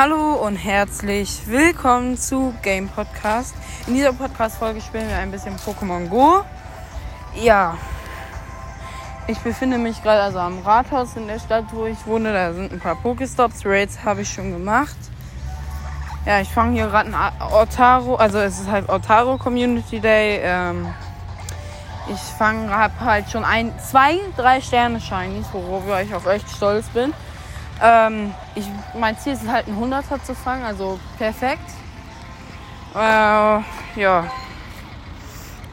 Hallo und herzlich willkommen zu Game Podcast. In dieser Podcast-Folge spielen wir ein bisschen Pokémon Go. Ja, ich befinde mich gerade also am Rathaus in der Stadt, wo ich wohne. Da sind ein paar Pokestops. Raids habe ich schon gemacht. Ja, ich fange hier gerade ein Otaro, also es ist halt Otaro Community Day. Ähm, ich fange, habe halt schon ein, zwei, drei Sterne Shinies, worüber ich auch echt stolz bin. Ähm, ich, mein Ziel ist es halt, einen 100er zu fangen, also perfekt. Äh, ja.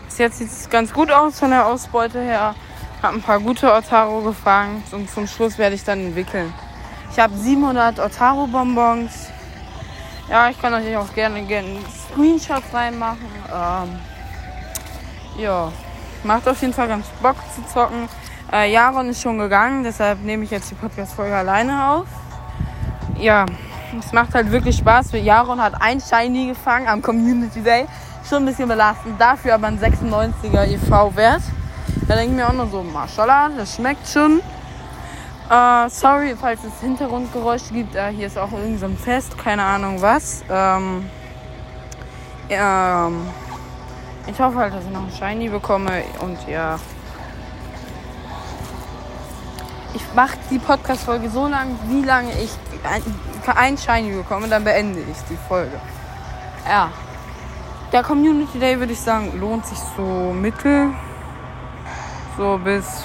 Bis jetzt sieht es ganz gut aus von der Ausbeute her. Habe ein paar gute Otaro gefangen und zum Schluss werde ich dann entwickeln. Ich habe 700 Otaro-Bonbons. Ja, ich kann euch auch gerne, gerne Screenshots reinmachen. Ähm, ja, macht auf jeden Fall ganz Bock zu zocken. Äh, Jaron ist schon gegangen, deshalb nehme ich jetzt die Podcast-Folge alleine auf. Ja, es macht halt wirklich Spaß. Jaron hat ein Shiny gefangen am Community Day. Schon ein bisschen belastend, dafür aber ein 96er EV-Wert. Da denke ich mir auch nur so, Mashallah, das schmeckt schon. Äh, sorry, falls es Hintergrundgeräusche gibt. Äh, hier ist auch irgend so Fest, keine Ahnung was. Ähm, ähm, ich hoffe halt, dass ich noch ein Shiny bekomme und ja. Ich mache die Podcast-Folge so lang, wie lange ich ein, ein Shiny bekomme, dann beende ich die Folge. Ja. Der Community Day würde ich sagen, lohnt sich so mittel. So bis.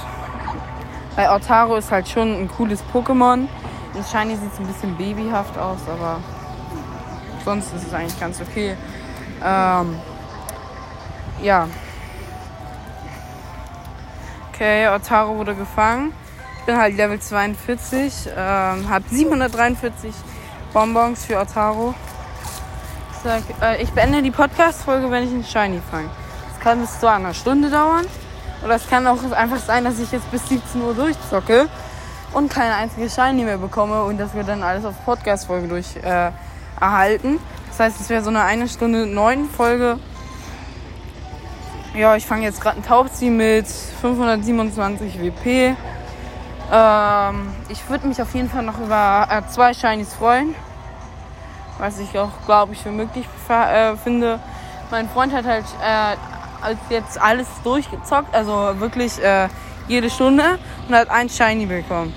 Bei Otaro ist halt schon ein cooles Pokémon. In Shiny sieht es ein bisschen babyhaft aus, aber sonst ist es eigentlich ganz okay. Ähm, ja. Okay, Otaro wurde gefangen. Bin halt Level 42. Ähm, hab 743 Bonbons für Otaro. Ich, sag, äh, ich beende die Podcast-Folge, wenn ich einen Shiny fange. Das kann bis zu einer Stunde dauern. Oder es kann auch einfach sein, dass ich jetzt bis 17 Uhr durchzocke und keine einzige Shiny mehr bekomme und das wird dann alles auf Podcast-Folge durch äh, erhalten. Das heißt, es wäre so eine eine Stunde neun Folge ja, ich fange jetzt gerade ein Taubsi mit 527 WP. Ähm, ich würde mich auf jeden Fall noch über äh, zwei Shinies freuen. Was ich auch, glaube ich, für möglich äh, finde. Mein Freund hat halt äh, jetzt alles durchgezockt, also wirklich äh, jede Stunde und hat ein Shiny bekommen.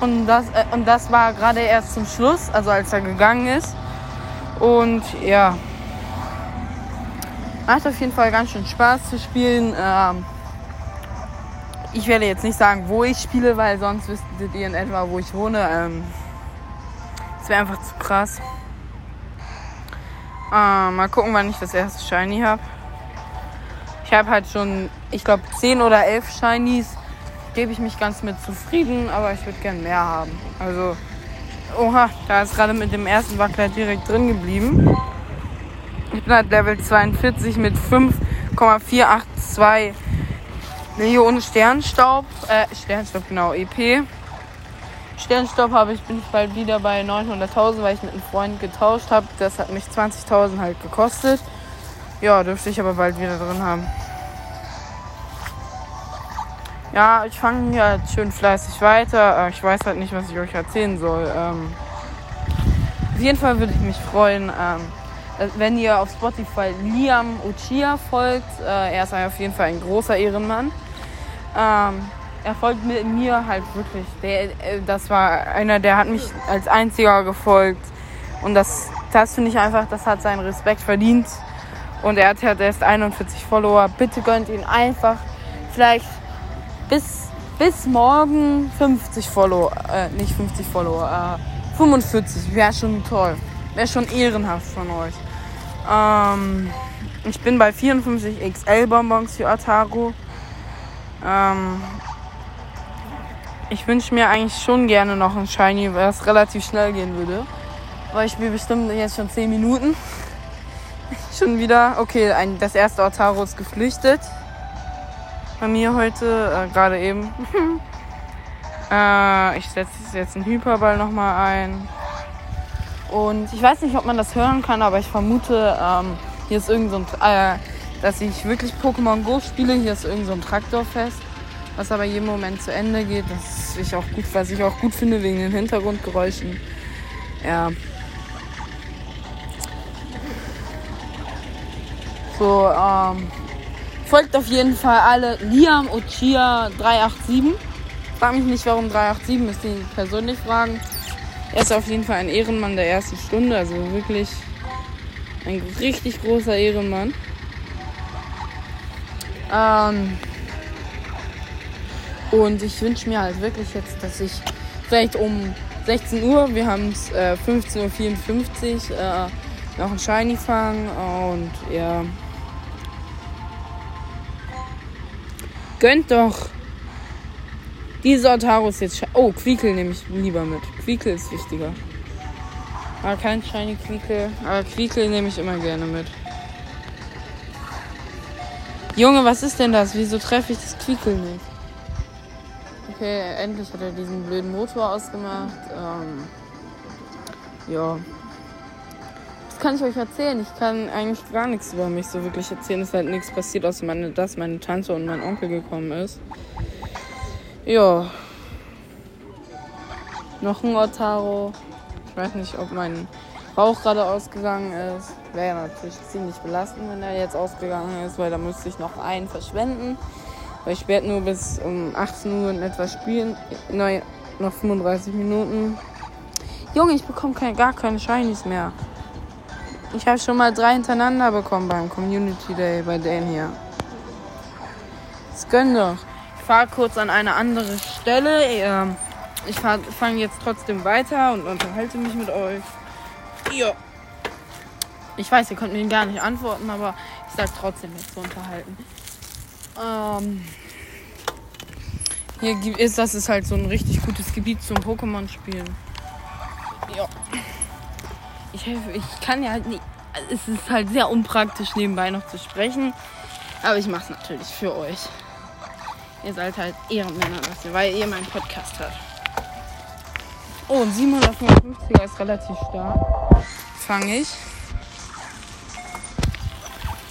Und das, äh, und das war gerade erst zum Schluss, also als er gegangen ist. Und ja. Macht auf jeden Fall ganz schön Spaß zu spielen. Ähm, ich werde jetzt nicht sagen, wo ich spiele, weil sonst wüsstet ihr in etwa, wo ich wohne. Ähm, das wäre einfach zu krass. Äh, mal gucken, wann ich das erste Shiny habe. Ich habe halt schon, ich glaube, 10 oder 11 Shinies. Gebe ich mich ganz mit zufrieden, aber ich würde gern mehr haben. Also, oha, da ist gerade mit dem ersten Wackler direkt drin geblieben. Ich bin halt Level 42 mit 5,482 Millionen Sternstaub. Äh, Sternstaub, genau, EP. Sternstaub habe ich, bin ich bald wieder bei 900.000, weil ich mit einem Freund getauscht habe. Das hat mich 20.000 halt gekostet. Ja, dürfte ich aber bald wieder drin haben. Ja, ich fange halt schön fleißig weiter. Ich weiß halt nicht, was ich euch erzählen soll. Ähm, auf jeden Fall würde ich mich freuen, ähm, äh, wenn ihr auf Spotify Liam Uchiha folgt, äh, er ist auf jeden Fall ein großer Ehrenmann. Ähm, er folgt mir halt wirklich. Der, äh, das war einer, der hat mich als einziger gefolgt. Und das, das finde ich einfach, das hat seinen Respekt verdient. Und er hat halt erst 41 Follower. Bitte gönnt ihn einfach vielleicht bis, bis morgen 50 Follower. Äh, nicht 50 Follower, äh, 45. Wäre schon toll. Wäre schon ehrenhaft von euch. Ähm, ich bin bei 54 XL Bonbons für Ataru. Ähm, ich wünsche mir eigentlich schon gerne noch ein Shiny, was relativ schnell gehen würde. Weil ich spiele bestimmt jetzt schon 10 Minuten. schon wieder. Okay, ein, das erste Otaro ist geflüchtet. Bei mir heute, äh, gerade eben. äh, ich setze jetzt einen Hyperball nochmal ein. Und ich weiß nicht, ob man das hören kann, aber ich vermute, ähm, hier ist irgend so ein, äh, dass ich wirklich Pokémon Go spiele. Hier ist irgend so ein Traktorfest, was aber jeden Moment zu Ende geht. Das ich auch gut, was ich auch gut finde wegen den Hintergrundgeräuschen. Ja. So, ähm, folgt auf jeden Fall alle Liam Ochia 387. Frag mich nicht, warum 387, müsst ihr persönlich fragen. Er ist auf jeden Fall ein Ehrenmann der ersten Stunde, also wirklich ein richtig großer Ehrenmann. Ähm, und ich wünsche mir halt wirklich jetzt, dass ich vielleicht um 16 Uhr, wir haben es äh, 15.54 Uhr, äh, noch ein Shiny fangen und ja. Gönnt doch. Diese Otaros jetzt. Oh, Quiekel nehme ich lieber mit. Quiekel ist wichtiger. Aber kein Shiny Quiekel. Aber Quiekel nehme ich immer gerne mit. Junge, was ist denn das? Wieso treffe ich das Quiekel nicht? Okay, endlich hat er diesen blöden Motor ausgemacht. Ähm, ja. Was kann ich euch erzählen? Ich kann eigentlich gar nichts über mich so wirklich erzählen. Es ist halt nichts passiert, außer meine, dass meine Tante und mein Onkel gekommen ist. Ja. Noch ein Otaro. Ich weiß nicht, ob mein Rauch gerade ausgegangen ist. Wäre ja natürlich ziemlich belastend, wenn er jetzt ausgegangen ist, weil da müsste ich noch einen verschwenden. Weil ich werde nur bis um 18 Uhr in etwa spielen. Nein, noch 35 Minuten. Junge, ich bekomme kein, gar keine Shinies mehr. Ich habe schon mal drei hintereinander bekommen beim Community Day bei denen hier. Das gönn doch. Ich fahre kurz an eine andere Stelle. Ähm, ich fange jetzt trotzdem weiter und unterhalte mich mit euch. Ja. Ich weiß, ihr könnt mir gar nicht antworten, aber ich sage trotzdem jetzt zu unterhalten. Ähm, hier ist das ist halt so ein richtig gutes Gebiet zum Pokémon-Spielen. Ja. Ich helfe, ich kann ja halt nicht. Es ist halt sehr unpraktisch nebenbei noch zu sprechen. Aber ich mache es natürlich für euch. Ihr seid halt Ehrenmänner dafür, weil ihr meinen Podcast hört. Oh, ein 755er ist relativ stark. Fange ich.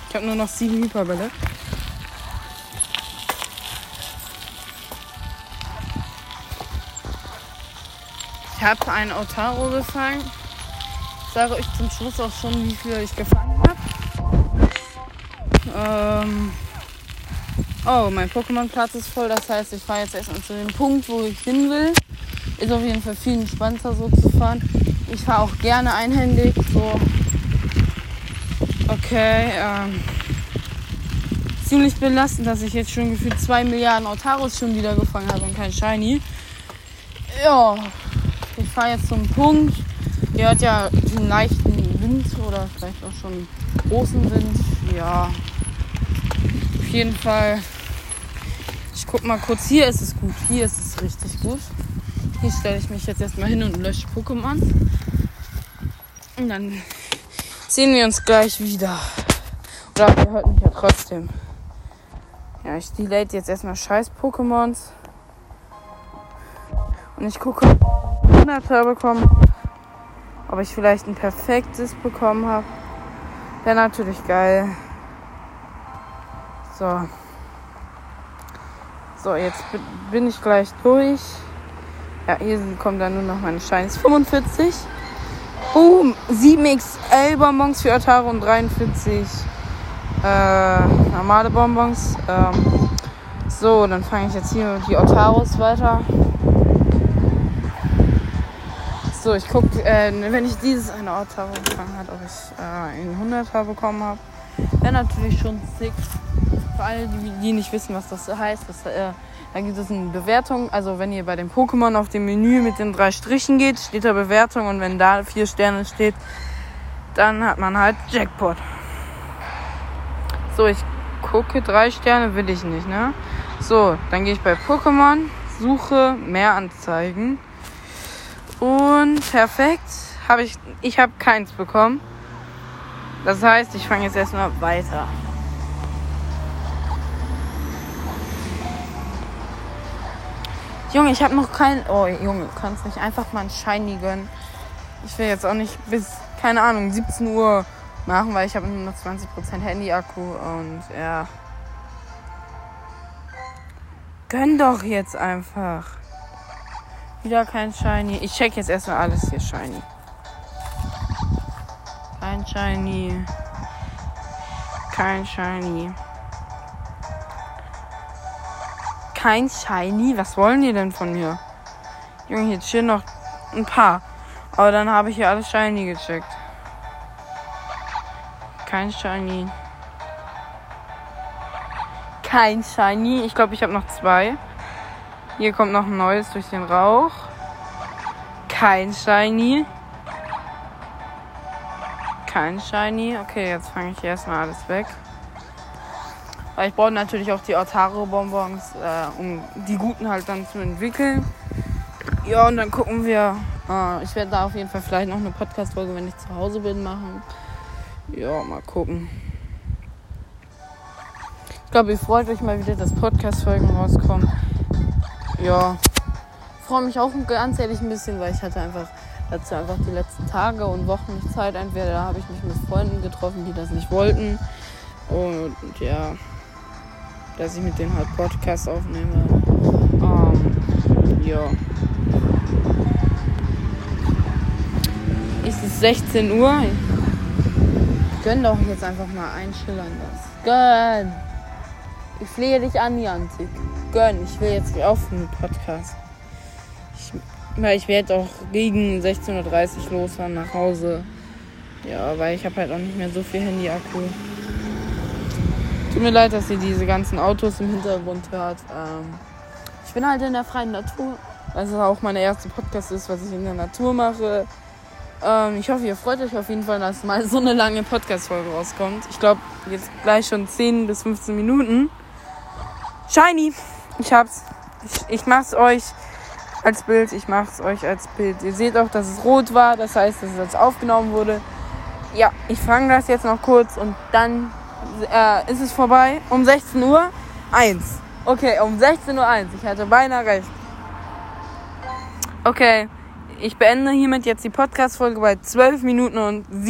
Ich habe nur noch sieben Hyperbälle. Ich habe einen Otaro gefangen. Ich sage euch zum Schluss auch schon, wie viel ich gefangen habe. Ähm oh, mein Pokémon-Platz ist voll. Das heißt, ich fahre jetzt erstmal zu dem Punkt, wo ich hin will. Ist auf jeden Fall viel entspannter so zu fahren. Ich fahre auch gerne einhändig. So. Okay. Ähm ziemlich belastend, dass ich jetzt schon gefühlt 2 Milliarden Otaros schon wieder gefangen habe und kein Shiny. Ja, ich fahre jetzt zum Punkt. Ihr hört ja den leichten Wind oder vielleicht auch schon großen Wind. Ja, auf jeden Fall. Ich guck mal kurz. Hier ist es gut. Hier ist es richtig gut. Hier stelle ich mich jetzt erstmal hin und lösche Pokémon. Und dann sehen wir uns gleich wieder. Oder ihr hört mich ja trotzdem. Ja, ich delete jetzt erstmal scheiß Pokémons. Und ich gucke, 100er bekommen. Ob ich vielleicht ein perfektes bekommen habe. Wäre natürlich geil. So. So, jetzt bin ich gleich durch. Ja, hier kommen dann nur noch meine Shines. 45. Boom. 7XL Bonbons für Atari und 43 äh, normale Bonbons. Ähm, so, dann fange ich jetzt hier die Otaros weiter. So, ich gucke, äh, wenn ich dieses eine Otaro gefangen habe, ob ich äh, einen 100er bekommen habe. Wäre natürlich schon sick. Für alle, die, die nicht wissen, was das heißt, das, äh, da gibt es eine Bewertung. Also wenn ihr bei dem Pokémon auf dem Menü mit den drei Strichen geht, steht da Bewertung und wenn da vier Sterne steht, dann hat man halt Jackpot. So, ich gucke, drei Sterne will ich nicht, ne? So, dann gehe ich bei Pokémon, suche mehr Anzeigen. Und perfekt. Habe ich. Ich habe keins bekommen. Das heißt, ich fange jetzt erstmal weiter. Junge, ich habe noch kein. Oh, Junge, du kannst nicht einfach mal ein Shiny gönnen. Ich will jetzt auch nicht bis, keine Ahnung, 17 Uhr machen, weil ich habe nur noch 20% Handy-Akku und ja. Gönn doch jetzt einfach. Wieder kein Shiny. Ich check jetzt erstmal alles hier Shiny. Kein Shiny. Kein Shiny. Kein Shiny? Was wollen die denn von mir? Junge, hier chillen noch ein paar. Aber dann habe ich hier alles Shiny gecheckt. Kein Shiny. Kein Shiny. Ich glaube, ich habe noch zwei. Hier kommt noch ein neues durch den Rauch. Kein Shiny. Kein Shiny. Okay, jetzt fange ich erstmal alles weg. Weil ich brauche natürlich auch die Otaro-Bonbons, äh, um die guten halt dann zu entwickeln. Ja, und dann gucken wir. Äh, ich werde da auf jeden Fall vielleicht noch eine Podcast-Folge, wenn ich zu Hause bin, machen. Ja, mal gucken. Ich glaube, ihr freut euch mal wieder, dass Podcast-Folgen rauskommen. Ja, freue mich auch ganz ehrlich ein bisschen, weil ich hatte einfach dazu einfach die letzten Tage und Wochen nicht Zeit. Entweder habe ich mich mit Freunden getroffen, die das nicht wollten. Und ja, dass ich mit denen halt Podcast aufnehme. Ähm, ja. Ist es 16 Uhr? Gönn doch jetzt einfach mal ein Schillerndes. Gönn! Ich flehe dich an, Jantik. Gönn, ich will jetzt aufhören mit Podcast. Ich, weil ich werde auch gegen 16.30 Uhr losfahren nach Hause. Ja, weil ich habe halt auch nicht mehr so viel Handy-Akku. Tut mir leid, dass ihr diese ganzen Autos im Hintergrund hört. Ähm, ich bin halt in der freien Natur. Weil es auch meine erste Podcast ist, was ich in der Natur mache. Ähm, ich hoffe, ihr freut euch auf jeden Fall, dass mal so eine lange Podcast-Folge rauskommt. Ich glaube, jetzt gleich schon 10 bis 15 Minuten. Shiny! Ich hab's. Ich, ich mach's euch als Bild. Ich mach's euch als Bild. Ihr seht auch, dass es rot war. Das heißt, dass es jetzt aufgenommen wurde. Ja, ich fange das jetzt noch kurz und dann äh, ist es vorbei. Um 16 Uhr 1. Okay, um 16 Uhr 1. Ich hatte beinahe recht. Okay, ich beende hiermit jetzt die Podcast-Folge bei 12 Minuten und 7.